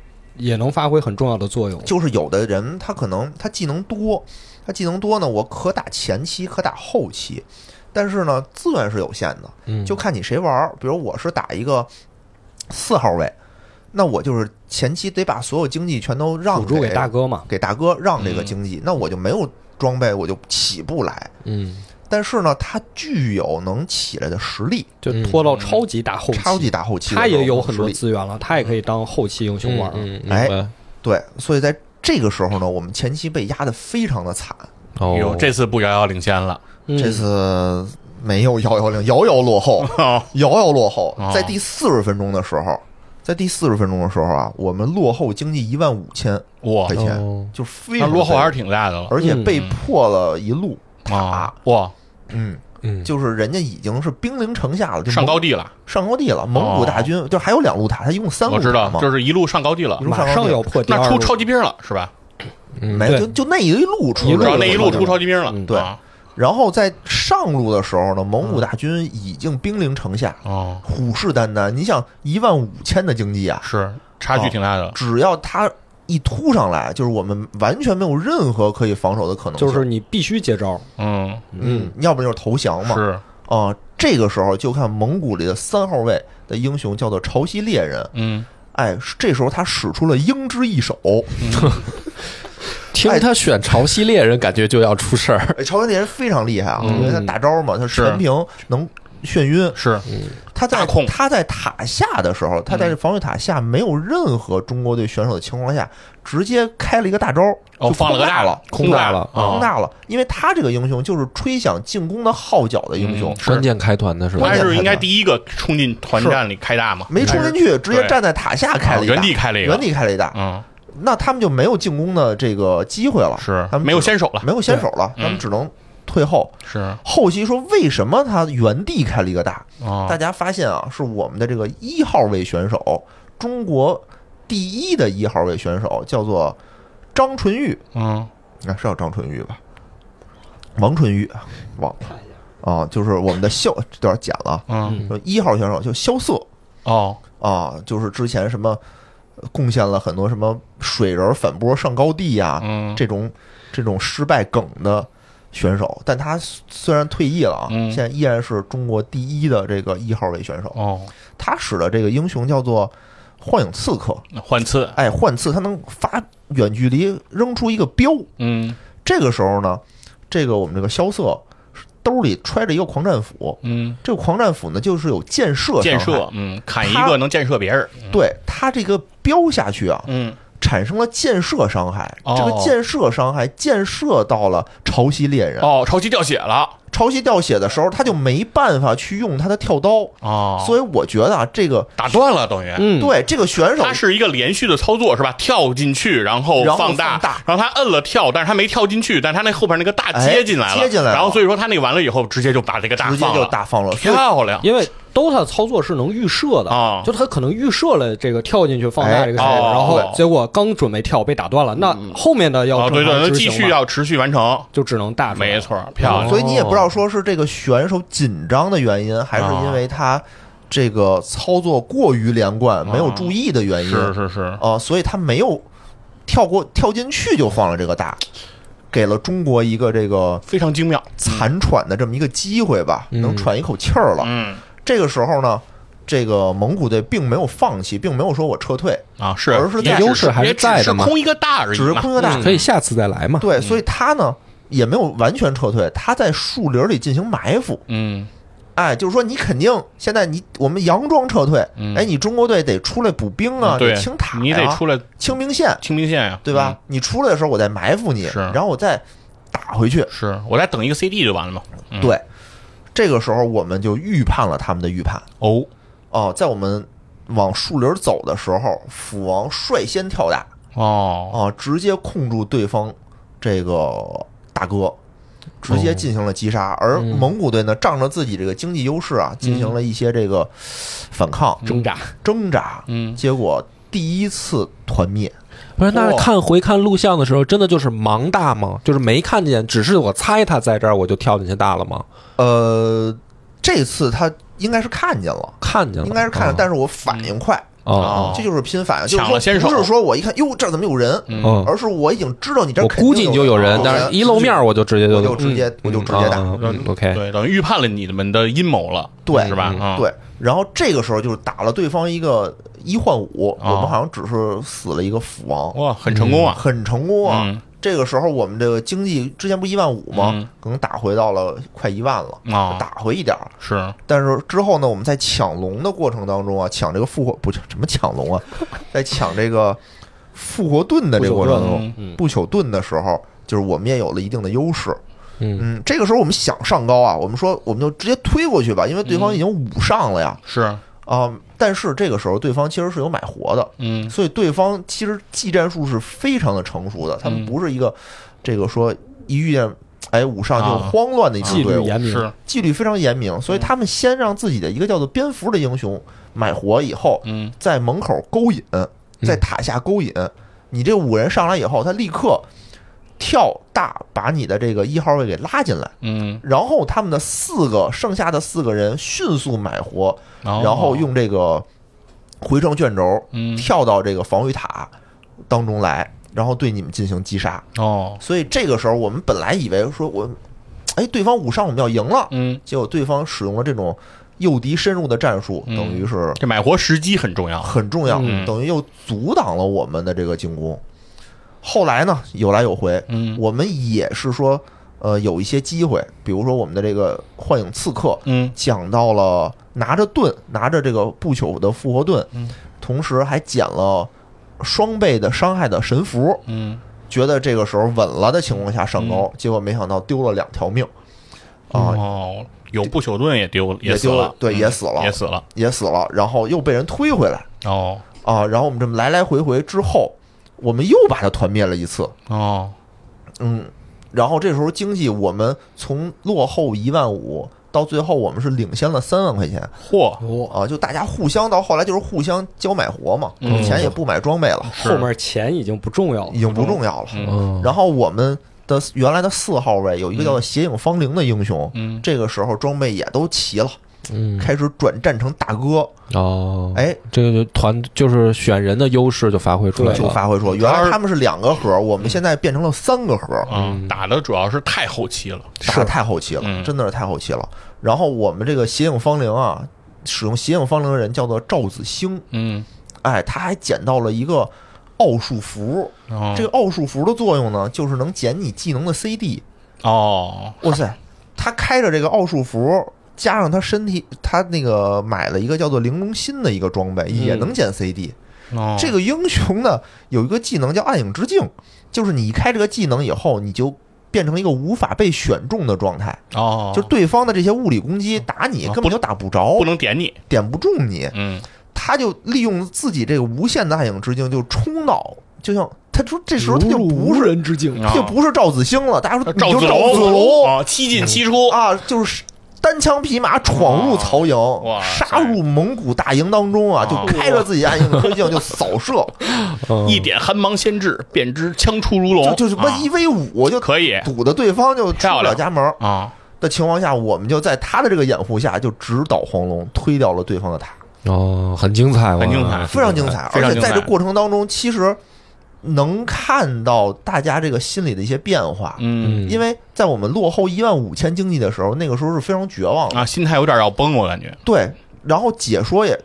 也能发挥很重要的作用。就是有的人他可能他技能多，他技能多呢，我可打前期，可打后期，但是呢资源是有限的，嗯，就看你谁玩儿。比如我是打一个四号位，那我就是前期得把所有经济全都让给大哥嘛，给大哥让这个嗯经济，那我就没有装备，我就起不来。嗯但是呢，他具有能起来的实力，就拖到超级大后期，超级大后期的时候他也有很多资源了，他也可以当后期英雄玩。嗯，明哎对，所以在这个时候呢，我们前期被压得非常的惨，哦，这次不遥遥领先了，嗯。这次没有遥遥领，遥遥落后，哦。遥遥落后哦。在第四十分钟的时候，在第四十分钟的时候啊，我们落后经济一万五千哇块，钱，哦。就非常落后还是挺大的了。而且被破了一路塔啊，，哇，嗯，嗯，就是人家已经是兵临城下了，就蒙上高地了，上高地了。蒙古大军就还有两路塔，他一共三路我知道塔，嘛，就是一路上高地了。马上要破第二路。那出超级兵了是吧？嗯没就就那一路出一路来了知道那一路出超超级兵了，嗯对。啊。然后在上路的时候呢，蒙古大军已经兵临城下，哦，虎视眈眈。你想一万五千的经济啊，是差距挺大的，只要他一突上来，就是我们完全没有任何可以防守的可能性，就是你必须接招。嗯，嗯，要不就是投降嘛。是，啊，这个时候就看蒙古里的三号位的英雄叫做潮汐猎人，嗯，哎，这时候他使出了鹰之一手，听他选潮汐猎人，感觉就要出事儿。哎，潮汐猎人非常厉害啊，嗯。因为他大招嘛，他是。全屏能眩晕，是，他在控。他在塔下的时候，他在防御塔下没有任何中国队选手的情况下，直接开了一个大招，哦，就放了个大了，空大了啊。空大了，因为他这个英雄就是吹响进攻的号角的英雄。关键开团的是吧？他？键是应该第一个冲进团战里开大嘛？没冲进去，直接站在塔下开了一大。啊原地开了一个。原地开了一大，嗯，那他们就没有进攻的这个机会了，是。他们没有先手了，没有先手了，他们只能退后。是。后期说为什么他原地开了一个大？啊。大，家发现啊，是我们的这个一号位选手，中国第一的一号位选手叫做张纯玉，嗯。啊，是叫张纯玉吧？王纯玉，忘了。啊，就是我们的萧，这段剪了啊，嗯。就一号选手叫萧瑟。哦，啊，就是之前什么呃贡献了很多什么水人反波上高地呀、嗯。这种这种失败梗的选手，但他虽然退役了啊，嗯。现在依然是中国第一的这个一号位选手。哦，他使的这个英雄叫做幻影刺客，幻刺，哎，幻刺，他能发远距离扔出一个镖。嗯。这个时候呢，这个我们这个萧瑟兜里揣着一个狂战斧，嗯，这个狂战斧呢就是有箭射箭伤害射，嗯，砍一个能箭射别人，对他这个镖下去啊，嗯产生了箭射伤害。哦。这个箭射伤害箭射到了潮汐猎人，哦，潮汐掉血了，潮汐掉血的时候，他就没办法去用他的跳刀。哦，所以我觉得啊，这个打断了等于。嗯，对这个选手他是一个连续的操作是吧？跳进去，然后然后放大，然后他摁了跳，但是他没跳进去，但是他那后边那个大哎接进来了，接进来了。然后所以说他那个完了以后，直接就把这个大直接就放了，大放了，漂亮。因为 DOTA 的操作是能预设的啊。就他可能预设了这个跳进去放大这个时间，哎哦然后结果刚准备跳被打断了，那后面的要继续要持续完成，就只能大出来没错，漂亮。所以你也不知道说是这个选手紧张的原因，还是因为他这个操作过于连贯，没有注意的原因。是是是，啊，所以他没有跳过跳进去就放了这个大，给了中国一个这个非常精妙。残喘的这么一个机会吧，嗯。能喘一口气儿了。嗯这个时候呢，这个蒙古队并没有放弃，并没有说我撤退，啊，是而是在优势还是在的嘛空一个大而已只是空一个大。嗯可以下次再来嘛。对，所以他呢也没有完全撤退，他在树林里进行埋伏。嗯哎，就是说你肯定现在你我们佯装撤退，嗯哎，你中国队得出来补兵啊，对得清塔呀，你得出来清兵线，清兵线呀，对吧？你出来的时候我再埋伏你，是然后我再打回去嗯？。是我再等一个 CD 就完了嘛。嗯对，这个时候我们就预判了他们的预判。哦，哦，在我们往树林走的时候，斧王率先跳大。哦，啊，直接控住对方这个大哥。直接进行了击杀，而嗯。蒙古队呢，仗着自己这个经济优势啊，进行了一些这个反抗、挣扎。挣扎，嗯，结果第一次团灭。不是，那看回看录像的时候，真的就是盲大吗？就是没看见，只是我猜他在这儿，我就跳进去大了吗？呃，这次他应该是看见了，看见了，应该是看见，啊但是我反应快，啊哦。这就是拼反应，就是说抢了先手。不是说我一看哟这儿怎么有人，嗯。嗯，而是我已经知道你这儿我肯定估计你就有人，但是一露面我就直接我就就直接我就直接打，OK，对，等于预判了你们的阴谋了，对是吧？对，然后这个时候就是打了对方一个一换五，哦我们好像只是死了一个斧王，哇，很成功啊！很成功啊。嗯这个时候我们这个经济之前不一万五吗嗯？可能打回到了快一万了，啊，打回一点儿。是但是之后呢，我们在抢龙的过程当中啊，抢这个复活不是什么抢龙啊，在抢这个复活盾的这个过程中，嗯，不朽盾的时候，就是我们也有了一定的优势。嗯。嗯，这个时候我们想上高啊，我们说我们就直接推过去吧，因为对方已经五上了呀。是，啊、但是这个时候对方其实是有买活的，嗯。所以对方其实技战术是非常的成熟的，他们嗯不是一个这个说一遇见哎五上就啊慌乱的一支队伍，律严明，是，纪律非常严明，所以他们先让自己的一个叫做蝙蝠的英雄买活以后，嗯。在门口勾引，在塔下勾引，你这五人上来以后，他立刻跳大把你的这个一号位给拉进来，嗯，然后他们的四个剩下的四个人迅速买活，然然后用这个回城卷轴嗯。跳到这个防御塔，当中来，然后对你们进行击杀。哦，所以这个时候，我们本来以为说我，哎，对方五上我们要赢了，嗯，结果对方使用了这种诱敌深入的战术，嗯。等于是这买活时机很重要。很重要，嗯。等于又阻挡了我们的这个进攻。后来呢，有来有回，嗯。我们也是说，呃，有一些机会，比如说我们的这个幻影刺客，嗯。讲到了拿着盾，拿着这个不朽的复活盾，嗯。同时还捡了双倍的伤害的神符，嗯。觉得这个时候稳了的情况下上钩，结果没想到丢了两条命，啊，哦，有不朽盾也丢了，也，丢了对嗯也死了也死了。也死了，然后又被人推回来。哦。啊，然后我们这么来来回回之后，我们又把它团灭了一次，哦，嗯，然后这时候经济我们从落后一万五到最后我们是领先了三万块钱。嚯，啊，就大家互相到后来就是互相交买活嘛，嗯。钱也不买装备了，后面钱已经不重要了。已。经不重要了。然后我们的原来的四号位有一个叫做邪影芳灵的英雄，嗯。这个时候装备也都齐了，嗯，开始转战成大哥。哦，哎，这个就团就是选人的优势就发挥出来就，发挥出来，原来他们是两个盒，我们现在变成了三个盒，嗯，打的主要是太后期了。打得太后期了，嗯。真的是太后期了。然后我们这个邪影芳灵啊，使用邪影芳灵的人叫做赵子兴，嗯，哎，他还捡到了一个奥数符。哦。这个奥数符的作用呢，就是能减你技能的 CD。哦，哇塞，他开着这个奥数符，加上他身体，他那个买了一个叫做玲珑心的一个装备，也能减 CD。哦这个英雄呢，有一个技能叫暗影之镜，就是你一开这个技能以后，你就变成一个无法被选中的状态，哦，就对方的这些物理攻击打你啊根本就打不着不，能点你。点不中你。嗯他就利用自己这个无限的暗影之镜，就冲到，就像他说这时候他就不是人之境，他就不是赵子兴了，大家说你就赵子龙啊，七进七出。啊，就是单枪匹马闯入曹营哇，杀入蒙古大营当中啊，就开着自己暗影之镜就扫射，嗯。一点寒芒先至，便知枪出如龙。就就是什么啊一 v 五就可以。堵的对方就出不了家门。啊，的情况下，我们就在他的这个掩护下，就直捣黄龙，推掉了对方的塔，哦，很精彩，很精彩。非常精彩。而且在这过程当中，其实能看到大家这个心里的一些变化。嗯因为在我们落后一万五千经济的时候，那个时候是非常绝望的。啊，心态有点要崩，我感觉。对，然后解说也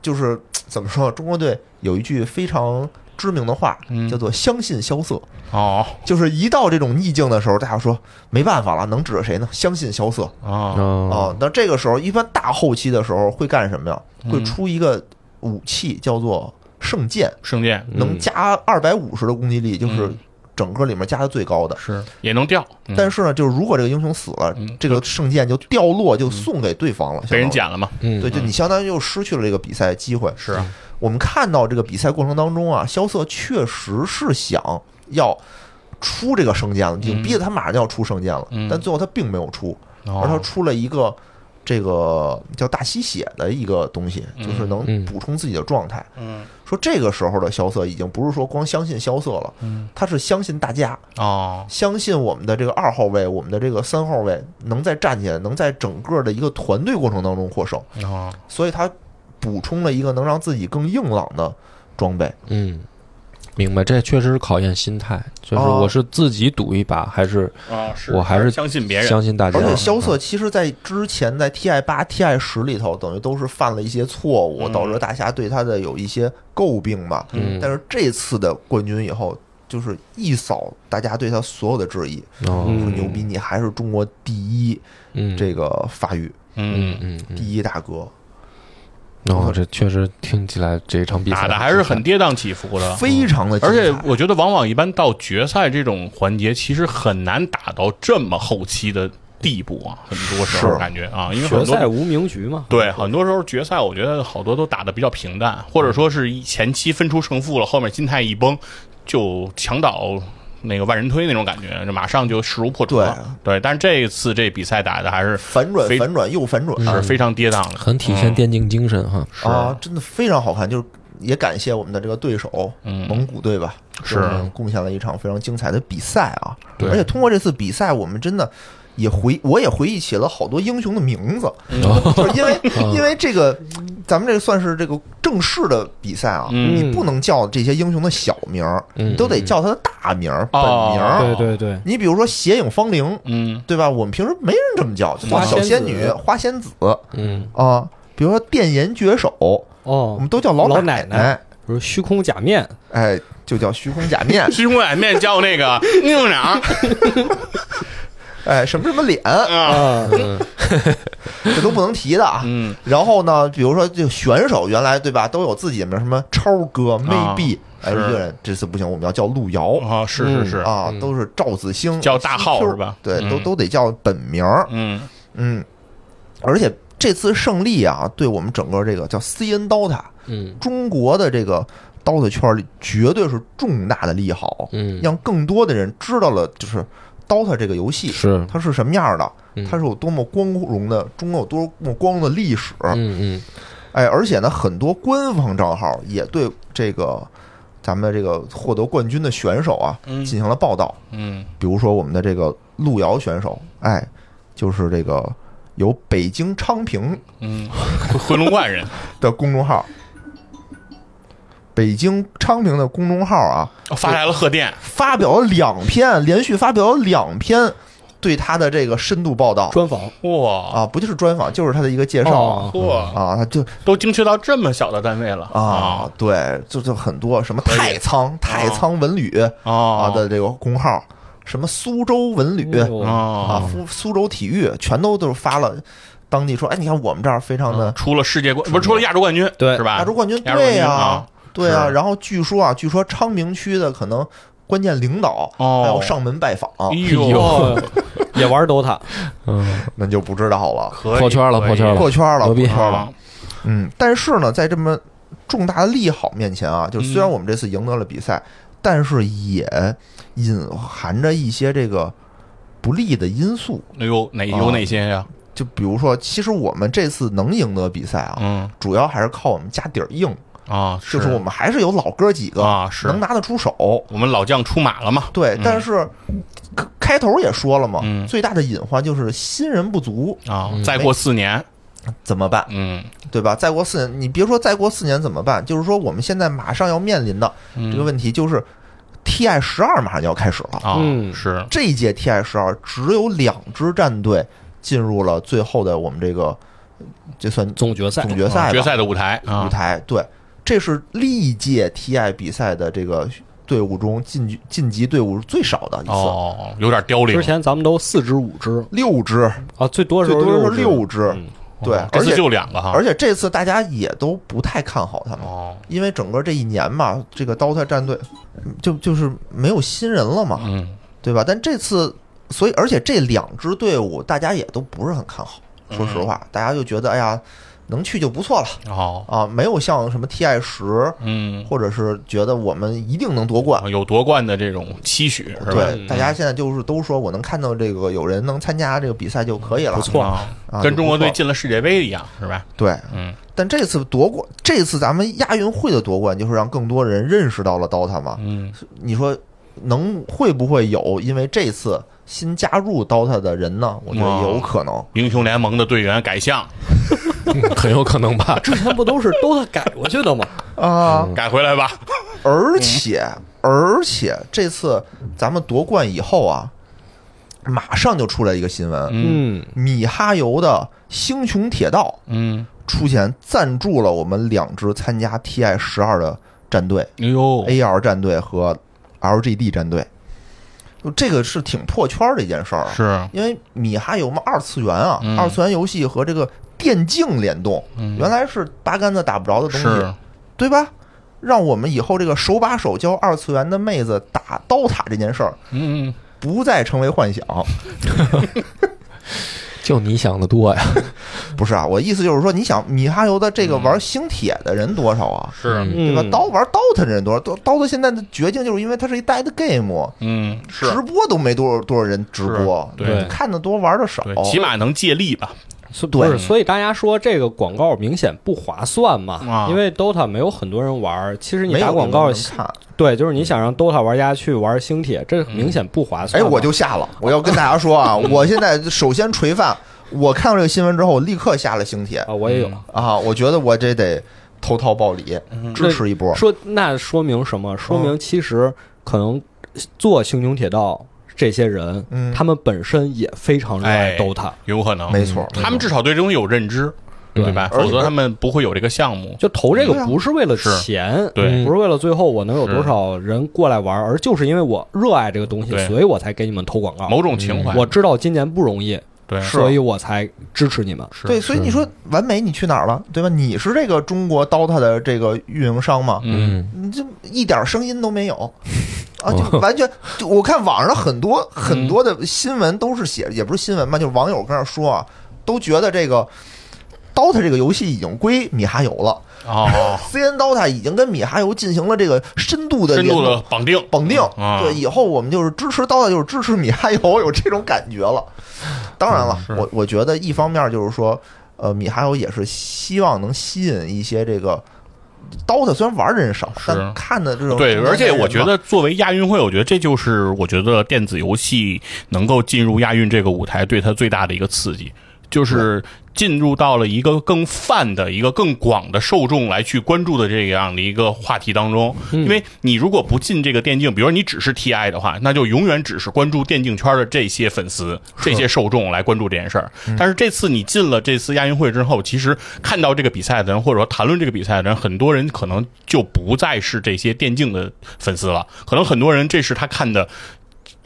就是怎么说，中国队有一句非常知名的话，嗯叫做“相信萧瑟”，哦就是一到这种逆境的时候，大家说没办法了，能指着谁呢？相信萧瑟哦哦啊。那这个时候，一般大后期的时候会干什么呀？嗯会出一个武器叫做圣剑，圣剑能加二百五十的攻击力，就是嗯。整个里面加的最高的。是也能掉，嗯。但是呢，就是如果这个英雄死了嗯，这个圣剑就掉落，就送给对方了，被人捡了嘛。嗯，对，就你相当于又失去了这个比赛机会。是啊，我们看到这个比赛过程当中啊，萧瑟确实是想要出这个圣剑了，已经嗯。逼得他马上就要出圣剑了，嗯。但最后他并没有出，哦。而他出了一个这个叫大吸血的一个东西，就是能嗯补充自己的状态。嗯说这个时候的萧瑟已经不是说光相信萧瑟了，嗯他是相信大家，哦相信我们的这个二号位，我们的这个三号位能再站起来，能在整个的一个团队过程当中获胜。哦所以他补充了一个能让自己更硬朗的装备。嗯，明白，这确实是考验心态，就是哦我是自己赌一把，还是啊，是我还是相信别人，相信大家而？且萧瑟其实在之前在 TI 八、TI 十里头，等于都是犯了一些错误，嗯导致大家对他的有一些诟病吧。嗯但是这次的冠军以后，就是一扫大家对他所有的质疑，说牛逼，你还是中国第一嗯，这个发育嗯嗯嗯嗯，第一大哥，哦，这确实听起来这一场比赛打的还是很跌宕起伏的，非常的而且我觉得，往往一般到决赛这种环节，其实很难打到这么后期的地步啊。很多时候感觉啊，因为决赛无名局嘛。对很多时候决赛，我觉得好多都打的比较平淡，或者说是一前期分出胜负了，后面心态一崩，就墙倒那个万人推那种感觉，就马上就势如破竹了。对，但是这一次这比赛打的还是反转反转又反转是非常跌宕的。很体现电竞精神哈。啊，真的非常好看。就是也感谢我们的这个对手嗯蒙古队吧，是贡献了一场非常精彩的比赛啊。对而且通过这次比赛，我们真的也回我也回忆起了好多英雄的名字，哦 就是因为 因为这个，咱们这个算是这个正式的比赛啊，嗯。你不能叫这些英雄的小名你都得叫他的大名儿、本哦名儿。对对对，你比如说邪影芳铃，嗯。对吧？我们平时没人这么叫，就叫花小仙女、花仙子。嗯。啊。比如说电岩绝手，我哦们，都叫老奶奶。奶比如虚空假面，哎，就叫虚空假面，虚空假面叫那个宁长哎，什么什么脸，啊，这都不能提的啊。嗯。然后呢，比如说这个选手原来对吧，都有自己的名，什么超哥、maybe，哎，是。一个人这次不行，我们要叫路遥啊，是是是，啊，嗯。都是赵子星，叫大号是吧？对，嗯。都都得叫本名儿。嗯。嗯，而且这次胜利啊，对我们整个这个叫 CN DOTA 嗯中国的这个 DOTA 圈里绝对是重大的利好，嗯，让更多的人知道了，就是 DOTA 这个游戏是，它是什么样的，嗯。它是有多么光荣的，中国有多么光荣的历史。嗯嗯。哎，而且呢，很多官方账号也对这个咱们的这个获得冠军的选手啊嗯。进行了报道。嗯。比如说我们的这个路遥选手，哎，就是这个有北京昌平嗯，回龙观人。的公众号，北京昌平的公众号啊，发来了贺电，发表了两篇，连续发表了两篇对他的这个深度报道。专访。哇。啊，不就是专访，就是他的一个介绍啊。哦。嚯，啊，他就都精确到这么小的单位了。啊，对，就就很多什么太仓、太仓文旅啊啊的这个公号，什么苏州文旅哦。啊，啊，苏苏州体育，全都都是发了当地说，哎，你看我们这儿非常的出了世界冠不是出了亚洲冠军对。是吧？亚洲冠军，亚洲冠对呀。军啊，对啊。然后据说啊，据说昌平区的可能关键领导哦。还要上门拜访，哎呦，哦，也玩 DOTA，嗯，那就不知道了，破圈了破圈了。破圈了，破圈了。啊。嗯，但是呢，在这么重大的利好面前啊，就虽然嗯我们这次赢得了比赛，但是也隐含着一些这个不利的因素。哎呦，哪有哪些呀？就比如说，其实我们这次能赢得比赛啊，嗯。主要还是靠我们家底儿硬，啊，就是。我们还是有老哥几个啊是。能拿得出手。我们老将出马了嘛？对，嗯。但是开开头也说了嘛，嗯。最大的隐患就是新人不足，啊嗯，再过四年，怎么办？嗯，对吧？再过四年，你别说再过四年怎么办，就是说我们现在马上要面临的这这个问题就是 TI 十二马上就要开始了。啊，嗯。是。这一届 TI 十二只有两支战队进入了最后的我们这个，这算总决赛。总决赛决赛的舞台。啊。舞，台。对，这是历届 TI 比赛的这个队伍中晋级晋级队伍最少的一次，哦，有点凋零。之。前咱们都四支五支。六支，啊，最多是六支。嗯对哦，这次而且就两个哈，而且这次大家也都不太看好他们，哦，因为整个这一年嘛，这个 DOTA 战队就就是没有新人了嘛，嗯，对吧？但这次，所以而且这两支队伍大家也都不是很看好，说实话，大家就觉得哎呀，能去就不错了哦，啊，没有像什么 TI 十，嗯，或者是觉得我们一定能夺冠。有夺冠的这种期许是吧？对，大家现在就是都说我能看到这个有人能参加这个比赛就可以了，不错啊啊跟中国队进了世界杯一样是吧？对，嗯，但这次夺冠，这次咱们亚运会的夺冠，就是让更多人认识到了 DOTA 嘛。嗯，你说能会不会有因为这次新加入 DOTA 的人呢？我觉得有可能。英雄联盟的队员改向 很有可能吧。之前不都是 DOTA 改过去的吗？啊，改回来吧，而且而且这次咱们夺冠以后啊，马上就出来一个新闻，嗯嗯，米哈游的星穹铁道嗯，出现赞助了我们两支参加 TI 十二的战队哎呦，，AR 战队和 LGD 战队。就这个是挺破圈儿的一件事儿啊，是，因为米哈游嘛，二次元啊，嗯二次元游戏和这个电竞联动，嗯原来是八竿子打不着的东西，对吧？让我们以后这个手把手教二次元的妹子打刀塔这件事儿，嗯，不再成为幻想。就你想的多呀。不是啊，我意思就是说，你想米哈游的这个玩星铁的人多少啊？是，嗯对吧？嗯刀玩刀的人多少？刀刀的现在的绝境就是因为它是一 dead game，嗯，是直，播都没多少多少人直播，对看的多玩的少，。起码能借力吧，对所不是，所以大家说这个广告明显不划算嘛？啊因为 DOTA 没有很多人玩儿，其实你打广告对，就是你想让 DOTA 玩家去玩星铁，这明显不划算哎，我就下了。我要跟大家说啊，我现在首先垂范，我看到这个新闻之后，我立刻下了星铁啊，我也有。啊，我觉得我这得投桃报李，支持一波。说那说明什么？说明其实可能做星穹铁道这些人，嗯。他们本身也非常热爱哎 DOTA。有可能，没错，他们至少对这东西有认知，对。对吧？否则他们不会有这个项目。就投这个不是为了钱，对。不是为了最后我能有多少人过来玩，而就是因为我热爱这个东西，所以我才给你们投广告。某种情怀，我知道今年不容易，对。所以我才支持你们。对，所以你说完美你去哪儿了，对吧？你是这个中国 DOTA 的这个运营商吗？嗯，你就一点声音都没有。啊，就完全就我看网上很多很多的新闻都是写，也不是新闻吧，就是网友跟那说啊，都觉得这个 DOTA 这个游戏已经归米哈游了哦，，CN DOTA 已经跟米哈游进行了这个深度的深度的绑定，绑定，啊对，以后我们就是支持 DOTA，就是支持米哈游，有这种感觉了。当然了，是我我觉得一方面就是说，呃，米哈游也是希望能吸引一些这个 DOTA 虽然玩的人少，但看的这种对，而且我觉得作为亚运会，我觉得这就是我觉得电子游戏能够进入亚运这个舞台对它最大的一个刺激，就是进入到了一个更泛的一个更广的受众来去关注的这样的一个话题当中。因为你如果不进这个电竞，比如说你只是 TI 的话，那就永远只是关注电竞圈的这些粉丝、这些受众来关注这件事儿。但是这次你进了这次亚运会之后，其实看到这个比赛的人，或者说谈论这个比赛的人，很多人可能就不再是这些电竞的粉丝了，可能很多人这是他看的。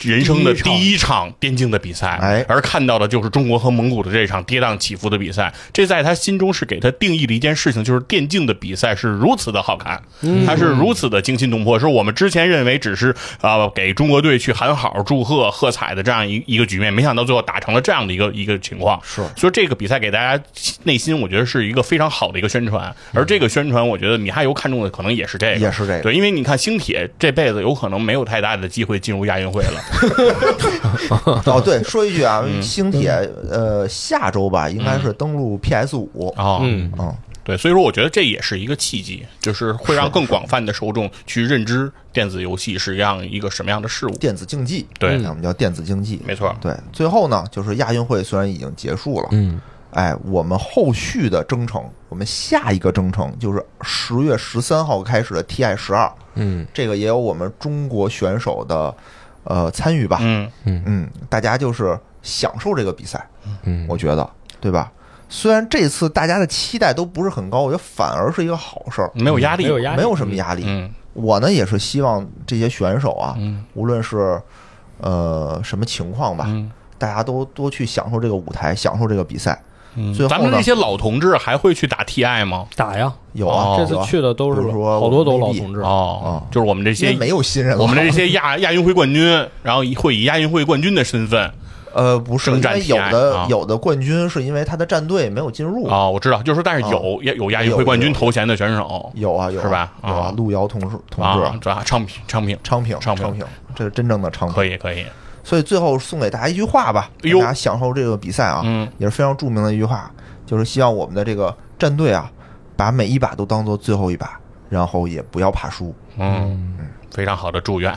人生的第一场电竞的比赛，哎而看到的就是中国和蒙古的这场跌宕起伏的比赛。这在他心中是给他定义的一件事情，就是电竞的比赛是如此的好看，它是如此的惊心动魄，是我们之前认为只是呃给中国队去喊好、祝贺、喝彩的这样一一个局面，没想到最后打成了这样的一个一个情况。是所以这个比赛给大家内心，我觉得是一个非常好的一个宣传。而这个宣传，我觉得米哈游看中的可能也是这个，也是这个对，因为你看星铁这辈子有可能没有太大的机会进入亚运会了。哦，对，说一句啊，嗯。星铁呃下周吧，应该是登陆 PS 五，哦，嗯，嗯，对，所以说我觉得这也是一个契机，就是会让更广泛的受众去认知电子游戏是样一个什么样的事物。电子竞技，对我们叫电子竞技，没错，对，最后呢，就是亚运会虽然已经结束了，嗯，哎，我们后续的征程，我们下一个征程就是十月十三号开始的 TI 十二，嗯。这个也有我们中国选手的呃参与吧，嗯，嗯，大家就是享受这个比赛，嗯，我觉得，对吧？虽然这次大家的期待都不是很高，我觉得反而是一个好事儿，没有压力，没有压力。没有什么压力。嗯。我呢也是希望这些选手啊，嗯。无论是呃什么情况吧，嗯。大家都多去享受这个舞台，享受这个比赛。嗯。最后咱们那些老同志还会去打 TI 吗？打呀！有啊，哦。这次去的都是说好多都是老同志，哦，就是我们这些没有新人了。我们这些亚 亚运会冠军，然后会以亚运会冠军的身份呃不是，因为有的啊。有的冠军是因为他的战队没有进入。哦，我知道，就是但是有亚有亚运会冠军头衔的选手有啊有啊。是吧？有啊啊，路遥同志同啊志，，这昌平昌平。昌平昌平。平，这是真正的昌平。可以可以，所以最后送给大家一句话吧，大家享受这个比赛啊，嗯也是非常著名的一句话，就是希望我们的这个战队啊，把每一把都当做最后一把，然后也不要怕输。嗯，非常好的祝愿。